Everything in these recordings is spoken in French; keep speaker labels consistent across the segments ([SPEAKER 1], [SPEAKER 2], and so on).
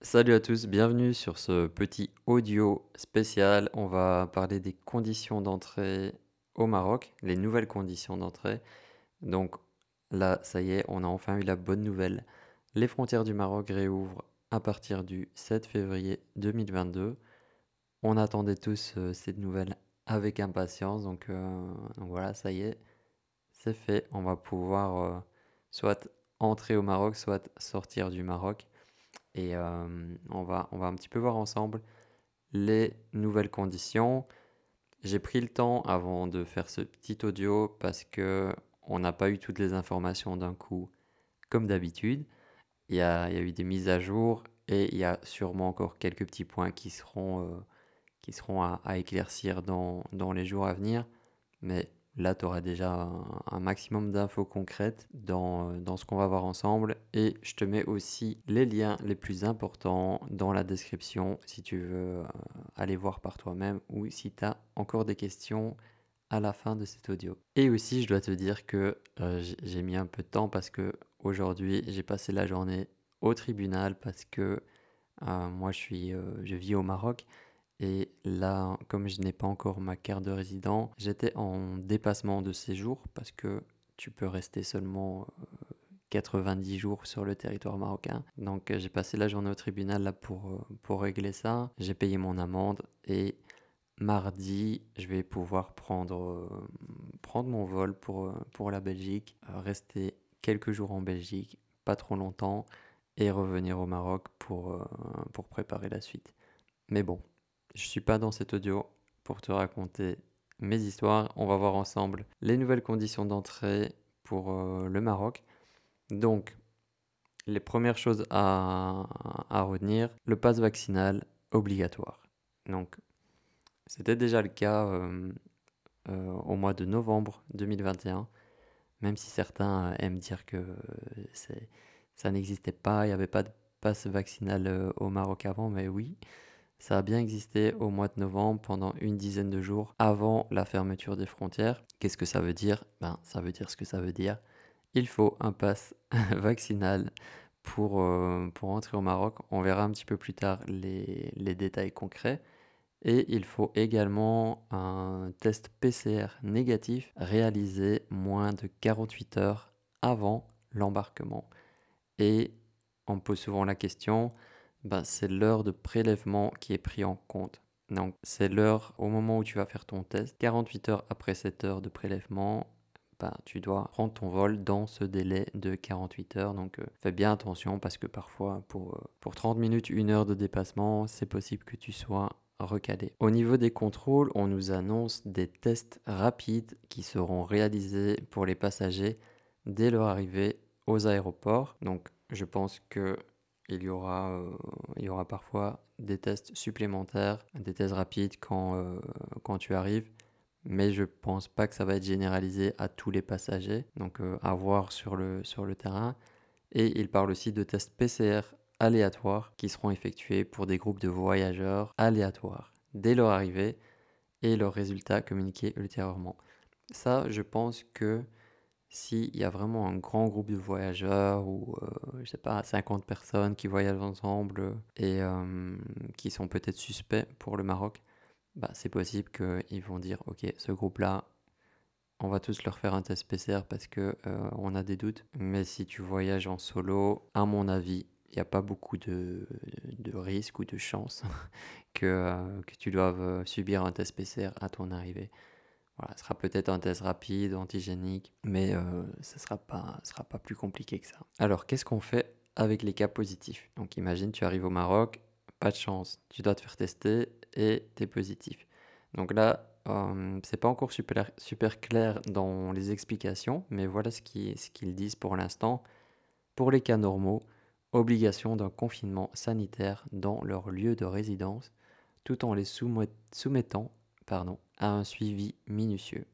[SPEAKER 1] Salut à tous, bienvenue sur ce petit audio spécial. On va parler des conditions d'entrée au Maroc, les nouvelles conditions d'entrée. Donc là, ça y est, on a enfin eu la bonne nouvelle. Les frontières du Maroc réouvrent à partir du 7 février 2022. On attendait tous euh, cette nouvelle avec impatience, donc, euh, donc voilà, ça y est, c'est fait. On va pouvoir euh, soit entrer au Maroc, soit sortir du Maroc. Et euh, on va, on va un petit peu voir ensemble les nouvelles conditions. J'ai pris le temps avant de faire ce petit audio parce que on n'a pas eu toutes les informations d'un coup comme d'habitude. Il y a, il y a eu des mises à jour et il y a sûrement encore quelques petits points qui seront, euh, qui seront à, à éclaircir dans, dans les jours à venir. Mais Là, tu auras déjà un, maximum d'infos concrètes dans, euh, dans ce qu'on va voir ensemble. Et je te mets aussi les liens les plus importants dans la description si tu veux euh, aller voir par toi-même ou si tu as encore des questions à la fin de cet audio. Et aussi, je dois te dire que euh, j'ai mis un peu de temps parce que aujourd'hui, j'ai passé la journée au tribunal parce que moi, je, suis, je vis au Maroc et là, comme je n'ai pas encore ma carte de résident, j'étais en dépassement de séjour parce que tu peux rester seulement 90 euh, jours sur le territoire marocain. Donc euh, j'ai passé la journée au tribunal là pour, euh, pour régler ça. J'ai payé mon amende et mardi, je vais pouvoir prendre, prendre mon vol pour, pour la Belgique, rester quelques jours en Belgique, pas trop longtemps, et revenir au Maroc pour, pour préparer la suite. Mais bon, je suis pas dans cet audio pour te raconter mes histoires. On va voir ensemble les nouvelles conditions d'entrée pour euh, le Maroc. Donc, les premières choses à, retenir, le passe vaccinal obligatoire. Donc, c'était déjà le cas euh, euh, au mois de novembre 2021, même si certains aiment dire que ça n'existait pas, il n'y avait pas de passe vaccinal au Maroc avant, mais oui, ça a bien existé au mois de novembre pendant une dizaine de jours avant la fermeture des frontières. Qu'est-ce que ça veut dire? Ben, ça veut dire ce que ça veut dire. Il faut un pass vaccinal pour, euh, pour entrer au Maroc. On verra un petit peu plus tard les, les détails concrets. Et il faut également un test PCR négatif réalisé moins de 48 heures avant l'embarquement. Et on pose souvent la question, ben, c'est l'heure de prélèvement qui est pris en compte. Donc, c'est l'heure au moment où tu vas faire ton test. 48 heures après cette heure de prélèvement, ben, tu dois prendre ton vol dans ce délai de 48 heures. Donc, euh, fais bien attention parce que parfois, pour, euh, pour 30 minutes, une heure de dépassement, c'est possible que tu sois recalé. Au niveau des contrôles, on nous annonce des tests rapides qui seront réalisés pour les passagers dès leur arrivée aux aéroports. Donc, je pense que il y aura, euh, il y aura parfois des tests supplémentaires, des tests rapides quand, euh, quand tu arrives. Mais je pense pas que ça va être généralisé à tous les passagers. Donc euh, à voir sur le, sur le terrain. Et il parle aussi de tests PCR aléatoires qui seront effectués pour des groupes de voyageurs aléatoires dès leur arrivée et leurs résultats communiqués ultérieurement. Ça, je pense que s'il y a vraiment un grand groupe de voyageurs ou, euh, je sais pas, 50 personnes qui voyagent ensemble et euh, qui sont peut-être suspects pour le Maroc, bah, c'est possible qu'ils vont dire, ok, ce groupe-là, on va tous leur faire un test PCR parce que euh, on a des doutes. Mais si tu voyages en solo, à mon avis, il n'y a pas beaucoup de, de risques ou de chances que, que tu doives subir un test PCR à ton arrivée. Ce sera peut-être un test rapide, antigénique, mais euh, ce ne sera pas, sera pas plus compliqué que ça. Alors, qu'est-ce qu'on fait avec les cas positifs? Donc, imagine, tu arrives au Maroc, pas de chance, tu dois te faire tester et tu es positif. Donc là, euh, c'est pas encore super, super clair dans les explications, mais voilà ce qu'ils ce qu'ils disent pour l'instant. Pour les cas normaux, obligation d'un confinement sanitaire dans leur lieu de résidence, tout en les soumettant à un suivi minutieux.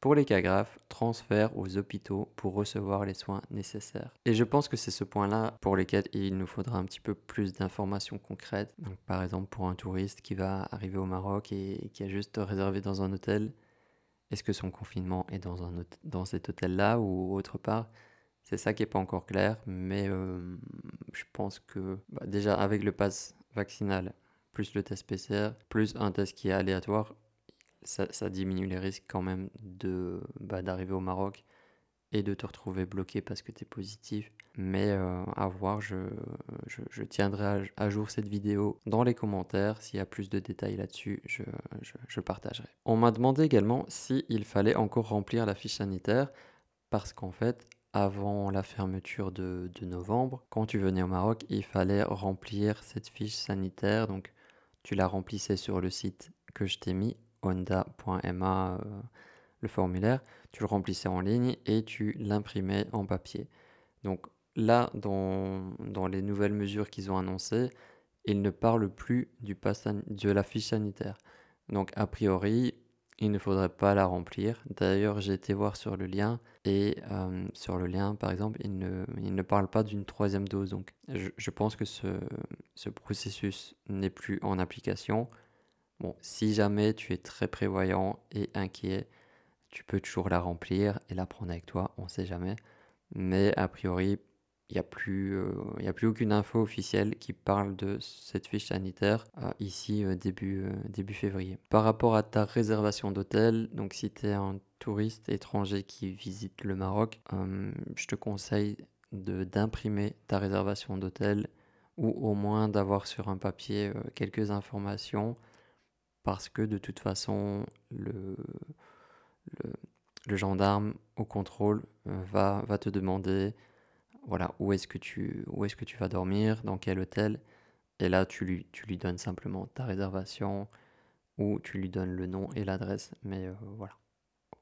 [SPEAKER 1] Pour les cas graves, transfert aux hôpitaux pour recevoir les soins nécessaires. Et je pense que c'est ce point-là pour lequel il nous faudra un petit peu plus d'informations concrètes. Donc, par exemple, pour un touriste qui va arriver au Maroc et qui a juste réservé dans un hôtel, est-ce que son confinement est dans cet hôtel-là ou autre part? C'est ça qui n'est pas encore clair, mais euh, je pense que bah, déjà avec le pass vaccinal, plus le test PCR, plus un test qui est aléatoire, ça, diminue les risques quand même de bah, d'arriver au Maroc et de te retrouver bloqué parce que tu es positif. Mais euh, à voir, je, je, tiendrai à, jour cette vidéo dans les commentaires. S'il y a plus de détails là-dessus, je, je, partagerai. On m'a demandé également s'il fallait encore remplir la fiche sanitaire parce qu'en fait, avant la fermeture de, de, novembre, quand tu venais au Maroc, il fallait remplir cette fiche sanitaire. Donc, tu la remplissais sur le site que je t'ai mis, honda.ma, euh, le formulaire. Tu le remplissais en ligne et tu l'imprimais en papier. Donc, là, dans, dans les nouvelles mesures qu'ils ont annoncées, ils ne parlent plus du de la fiche sanitaire. Donc, a priori, il ne faudrait pas la remplir. D'ailleurs, j'ai été voir sur le lien et euh, sur le lien, par exemple, il ne, il ne parle pas d'une troisième dose. Donc, je, je pense que ce, ce processus n'est plus en application. Bon, si jamais tu es très prévoyant et inquiet, tu peux toujours la remplir et la prendre avec toi, on ne sait jamais. Mais a priori, il n'y a, plus, euh, a plus aucune info officielle qui parle de cette fiche sanitaire euh, ici euh, début, début février. Par rapport à ta réservation d'hôtel, donc si tu es un touriste étranger qui visite le Maroc, je te conseille d'imprimer ta réservation d'hôtel ou au moins d'avoir sur un papier quelques informations parce que de toute façon le, le, le gendarme au contrôle va, va te demander voilà, où est-ce que tu, où est-ce que tu vas dormir, dans quel hôtel. Et là, tu lui, tu lui donnes simplement ta réservation ou tu lui donnes le nom et l'adresse. Mais euh, voilà.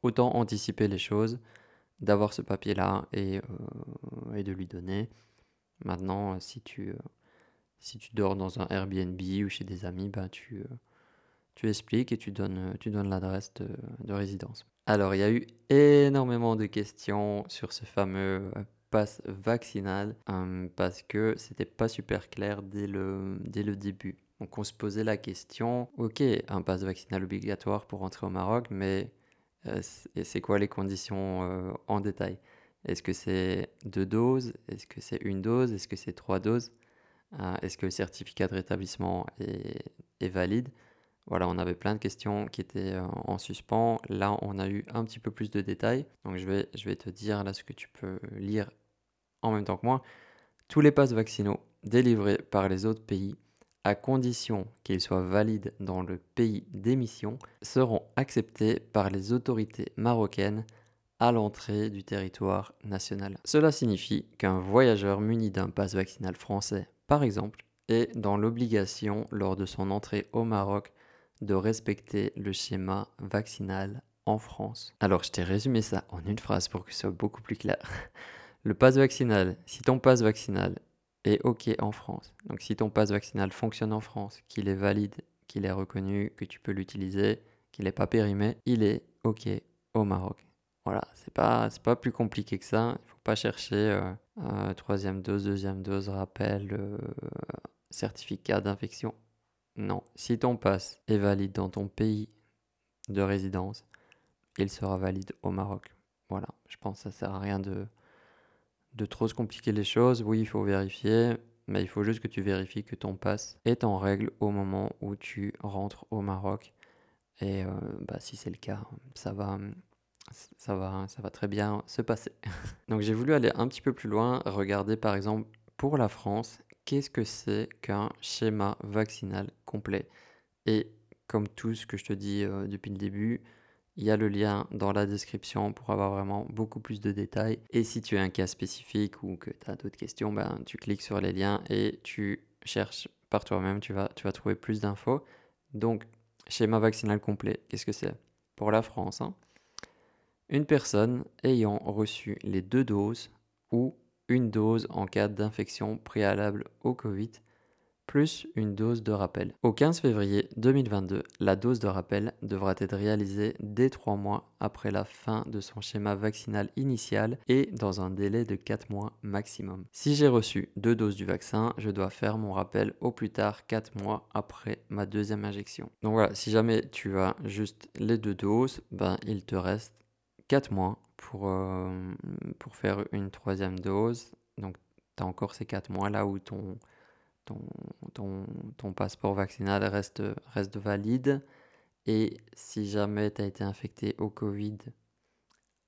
[SPEAKER 1] Autant anticiper les choses, d'avoir ce papier-là et, euh, et, de lui donner. Maintenant, euh, si tu, si tu dors dans un Airbnb ou chez des amis, ben, tu, tu expliques et tu donnes, tu donnes l'adresse de résidence. Alors, il y a eu énormément de questions sur ce fameux vaccinal euh, parce que c'était pas super clair dès le, dès le début. Donc on se posait la question, ok, un passe vaccinal obligatoire pour rentrer au Maroc, mais euh, c'est quoi les conditions euh, en détail? Est-ce que c'est deux doses? Est-ce que c'est une dose? Est-ce que c'est trois doses? Est-ce que le certificat de rétablissement est, est valide? Voilà, on avait plein de questions qui étaient en suspens. Là, on a eu un petit peu plus de détails. Donc, je vais, je vais te dire là ce que tu peux lire en même temps que moi. Tous les passes vaccinaux délivrés par les autres pays, à condition qu'ils soient valides dans le pays d'émission, seront acceptés par les autorités marocaines à l'entrée du territoire national. Cela signifie qu'un voyageur muni d'un passe vaccinal français, par exemple, est dans l'obligation lors de son entrée au Maroc de respecter le schéma vaccinal en France. Alors, je t'ai résumé ça en une phrase pour que ce soit beaucoup plus clair. Le passe vaccinal, si ton passe vaccinal est OK en France, donc si ton passe vaccinal fonctionne en France, qu'il est valide, qu'il est reconnu, que tu peux l'utiliser, qu'il n'est pas périmé, il est OK au Maroc. Voilà, c'est pas, pas plus compliqué que ça. Il faut pas chercher euh, troisième dose, deuxième dose, rappel, euh, certificat d'infection. Non, si ton passe est valide dans ton pays de résidence, il sera valide au Maroc. Voilà, je pense que ça sert à rien de, de trop se compliquer les choses. Oui, il faut vérifier, mais il faut juste que tu vérifies que ton passe est en règle au moment où tu rentres au Maroc. Et euh, bah, si c'est le cas, ça va, ça, va, ça va très bien se passer. Donc j'ai voulu aller un petit peu plus loin, regarder par exemple pour la France qu'est-ce que c'est qu'un schéma vaccinal complet? Et comme tout ce que je te dis euh, depuis le début, il y a le lien dans la description pour avoir vraiment beaucoup plus de détails. Et si tu as un cas spécifique ou que tu as d'autres questions, ben, tu cliques sur les liens et tu cherches par toi-même, tu vas, trouver plus d'infos. Donc, schéma vaccinal complet, qu'est-ce que c'est? Pour la France, hein. une personne ayant reçu les deux doses ou une dose en cas d'infection préalable au Covid, plus une dose de rappel. Au 15 février 2022, la dose de rappel devra être réalisée dès 3 mois après la fin de son schéma vaccinal initial et dans un délai de 4 mois maximum. Si j'ai reçu deux doses du vaccin, je dois faire mon rappel au plus tard 4 mois après ma deuxième injection. Donc voilà, si jamais tu as juste les deux doses, ben il te reste 4 mois pour, euh, pour faire une troisième dose. Donc, tu as encore ces quatre mois là où ton, ton, ton, ton passeport vaccinal reste, reste valide. Et si jamais tu as été infecté au Covid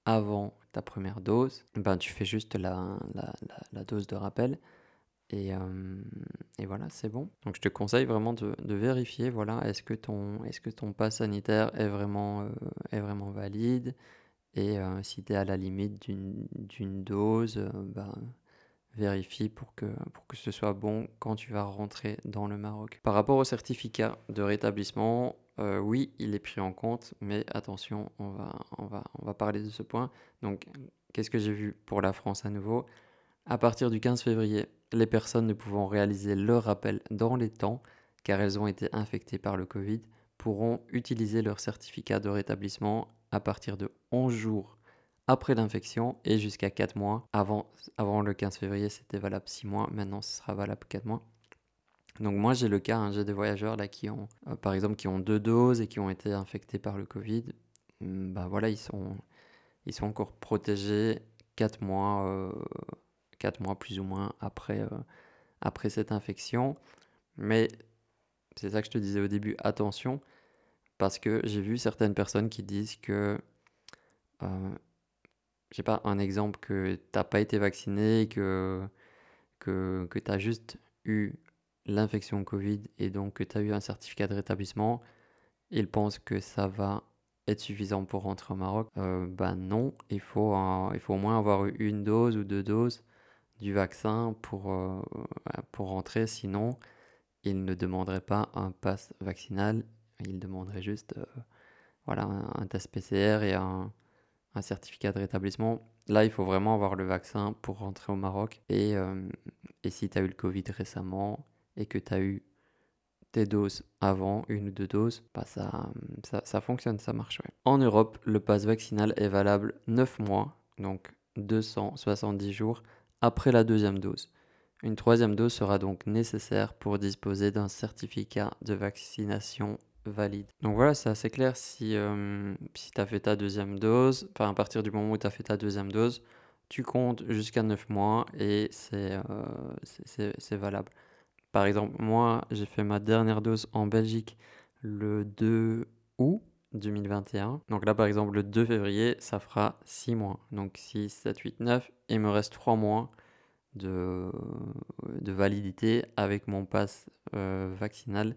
[SPEAKER 1] avant ta première dose, ben tu fais juste la, la, la, dose de rappel. Et, euh, et voilà, c'est bon. Donc je te conseille vraiment de, de vérifier, voilà, est-ce que ton, est-ce que ton pass sanitaire est vraiment, euh, est vraiment valide? Et euh, si tu es à la limite d'une dose, ben, vérifie pour que, pour que ce soit bon quand tu vas rentrer dans le Maroc. Par rapport au certificat de rétablissement, euh, oui, il est pris en compte, mais attention, on va, on va, on va parler de ce point. Donc, qu'est-ce que j'ai vu pour la France à nouveau? À partir du 15 février, les personnes ne pouvant réaliser leur rappel dans les temps, car elles ont été infectées par le Covid, pourront utiliser leur certificat de rétablissement à partir de 11 jours après l'infection et jusqu'à 4 mois. Avant, avant le 15 février, c'était valable 6 mois, maintenant ce sera valable 4 mois. Donc moi j'ai le cas, hein, j'ai des voyageurs là qui ont, euh, par exemple, qui ont deux doses et qui ont été infectés par le Covid. Ben voilà, ils sont, ils sont encore protégés 4 mois, euh, 4 mois plus ou moins après, euh, après cette infection. Mais c'est ça que je te disais au début, attention, parce que j'ai vu certaines personnes qui disent que, euh, je sais pas, un exemple, que tu n'as pas été vacciné, que, que, que tu as juste eu l'infection Covid et donc que tu as eu un certificat de rétablissement, ils pensent que ça va être suffisant pour rentrer au Maroc. Ben non, il faut, il faut au moins avoir eu une dose ou deux doses du vaccin pour, euh, pour rentrer, sinon ils ne demanderaient pas un pass vaccinal, ils demanderaient juste euh, voilà, un, test PCR et un, un, certificat de rétablissement. Là, il faut vraiment avoir le vaccin pour rentrer au Maroc. Et, et si tu as eu le Covid récemment, et que tu as eu tes doses avant, une ou deux doses, bah ça, ça, fonctionne, ça marche. En Europe, le pass vaccinal est valable 9 mois, donc 270 jours après la deuxième dose. Une troisième dose sera donc nécessaire pour disposer d'un certificat de vaccination Donc voilà, c'est assez clair si, euh, si tu as fait ta deuxième dose, enfin à partir du moment où tu as fait ta deuxième dose, tu comptes jusqu'à 9 mois et c'est euh, valable. Par exemple, moi, j'ai fait ma dernière dose en Belgique le 2 août 2021. Donc là, par exemple, le 2 février, ça fera 6 mois. Donc 6, 7, 8, 9. il me reste 3 mois de, de validité avec mon pass euh, vaccinal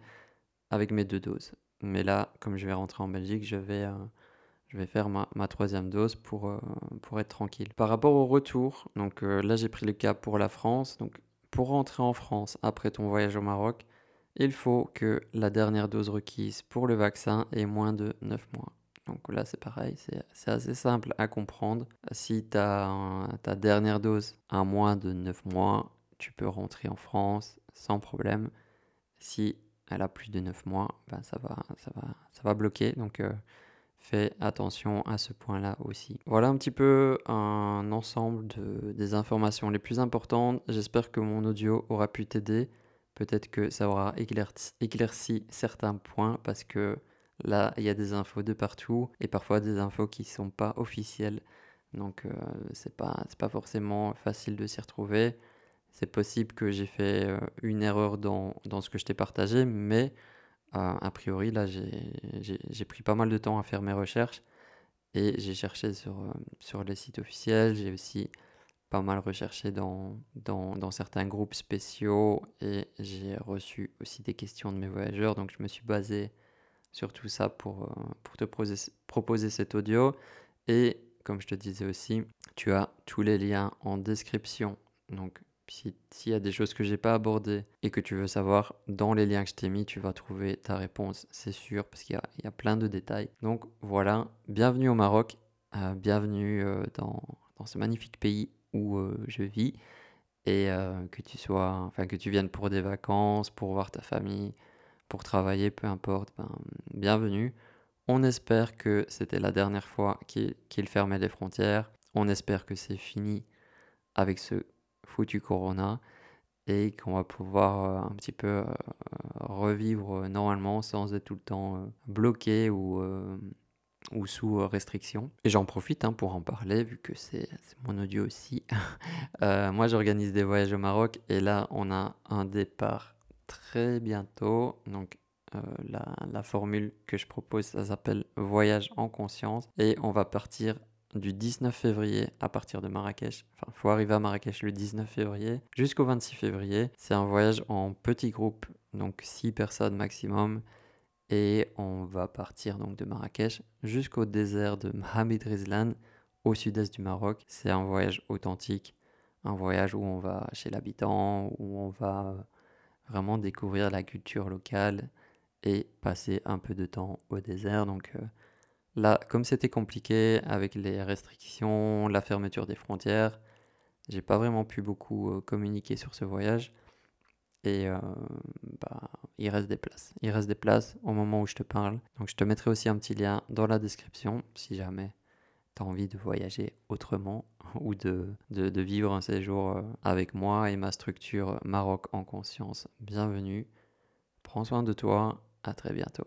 [SPEAKER 1] avec mes deux doses. Mais là, comme je vais rentrer en Belgique, je vais, euh, je vais faire ma, ma troisième dose pour, euh, pour être tranquille. Par rapport au retour, donc là j'ai pris le cas pour la France. Donc pour rentrer en France après ton voyage au Maroc, il faut que la dernière dose requise pour le vaccin ait moins de 9 mois. Donc là, c'est pareil, c'est assez simple à comprendre. Si ta, ta dernière dose a moins de 9 mois, tu peux rentrer en France sans problème. Si elle a plus de 9 mois, ben ça, va, ça, ça va bloquer. Donc euh, Fais attention à ce point-là aussi. Voilà un petit peu un ensemble de, des informations les plus importantes. J'espère que mon audio aura pu t'aider. Peut-être que ça aura éclairci, certains points parce que là, il y a des infos de partout et parfois des infos qui ne sont pas officielles. Donc, euh, c'est pas, pas forcément facile de s'y retrouver. C'est possible que j'ai fait euh, une erreur dans, dans ce que je t'ai partagé, mais a priori, là, j'ai pris pas mal de temps à faire mes recherches et j'ai cherché sur, euh, sur les sites officiels. J'ai aussi pas mal recherché dans, dans, dans certains groupes spéciaux et j'ai reçu aussi des questions de mes voyageurs. Donc, je me suis basé sur tout ça pour, euh, pour te proposer, proposer cet audio. Et comme je te disais aussi, tu as tous les liens en description. Donc, s'il y a des choses que j'ai pas abordées et que tu veux savoir, dans les liens que je t'ai mis, tu vas trouver ta réponse, c'est sûr, parce qu'il y, a plein de détails. Donc voilà, bienvenue au Maroc, euh, bienvenue euh, dans, dans, ce magnifique pays où euh, je vis et que tu sois, enfin que tu viennes pour des vacances, pour voir ta famille, pour travailler, peu importe, ben, bienvenue. On espère que c'était la dernière fois qu'il fermait les frontières. On espère que c'est fini avec ce foutu Corona et qu'on va pouvoir euh, un petit peu euh, revivre normalement sans être tout le temps euh, bloqué ou, ou sous restriction. Et j'en profite hein, pour en parler vu que c'est mon audio aussi. Moi j'organise des voyages au Maroc et là on a un départ très bientôt. Donc la, la, formule que je propose, ça s'appelle Voyage en conscience. Et on va partir du 19 février à partir de Marrakech. Enfin, il faut arriver à Marrakech le 19 février jusqu'au 26 février. C'est un voyage en petit groupe, donc 6 personnes maximum. Et on va partir donc de Marrakech jusqu'au désert de Mohamed Rizlan au sud-est du Maroc. C'est un voyage authentique, un voyage où on va chez l'habitant, où on va vraiment découvrir la culture locale et passer un peu de temps au désert. Donc euh, là, comme c'était compliqué avec les restrictions, la fermeture des frontières, j'ai pas vraiment pu beaucoup euh, communiquer sur ce voyage. Et euh, bah, il reste des places. Il reste des places au moment où je te parle. Donc je te mettrai aussi un petit lien dans la description si jamais tu as envie de voyager autrement ou de, de, vivre un séjour avec moi et ma structure Maroc en conscience. Bienvenue. Prends soin de toi à très bientôt.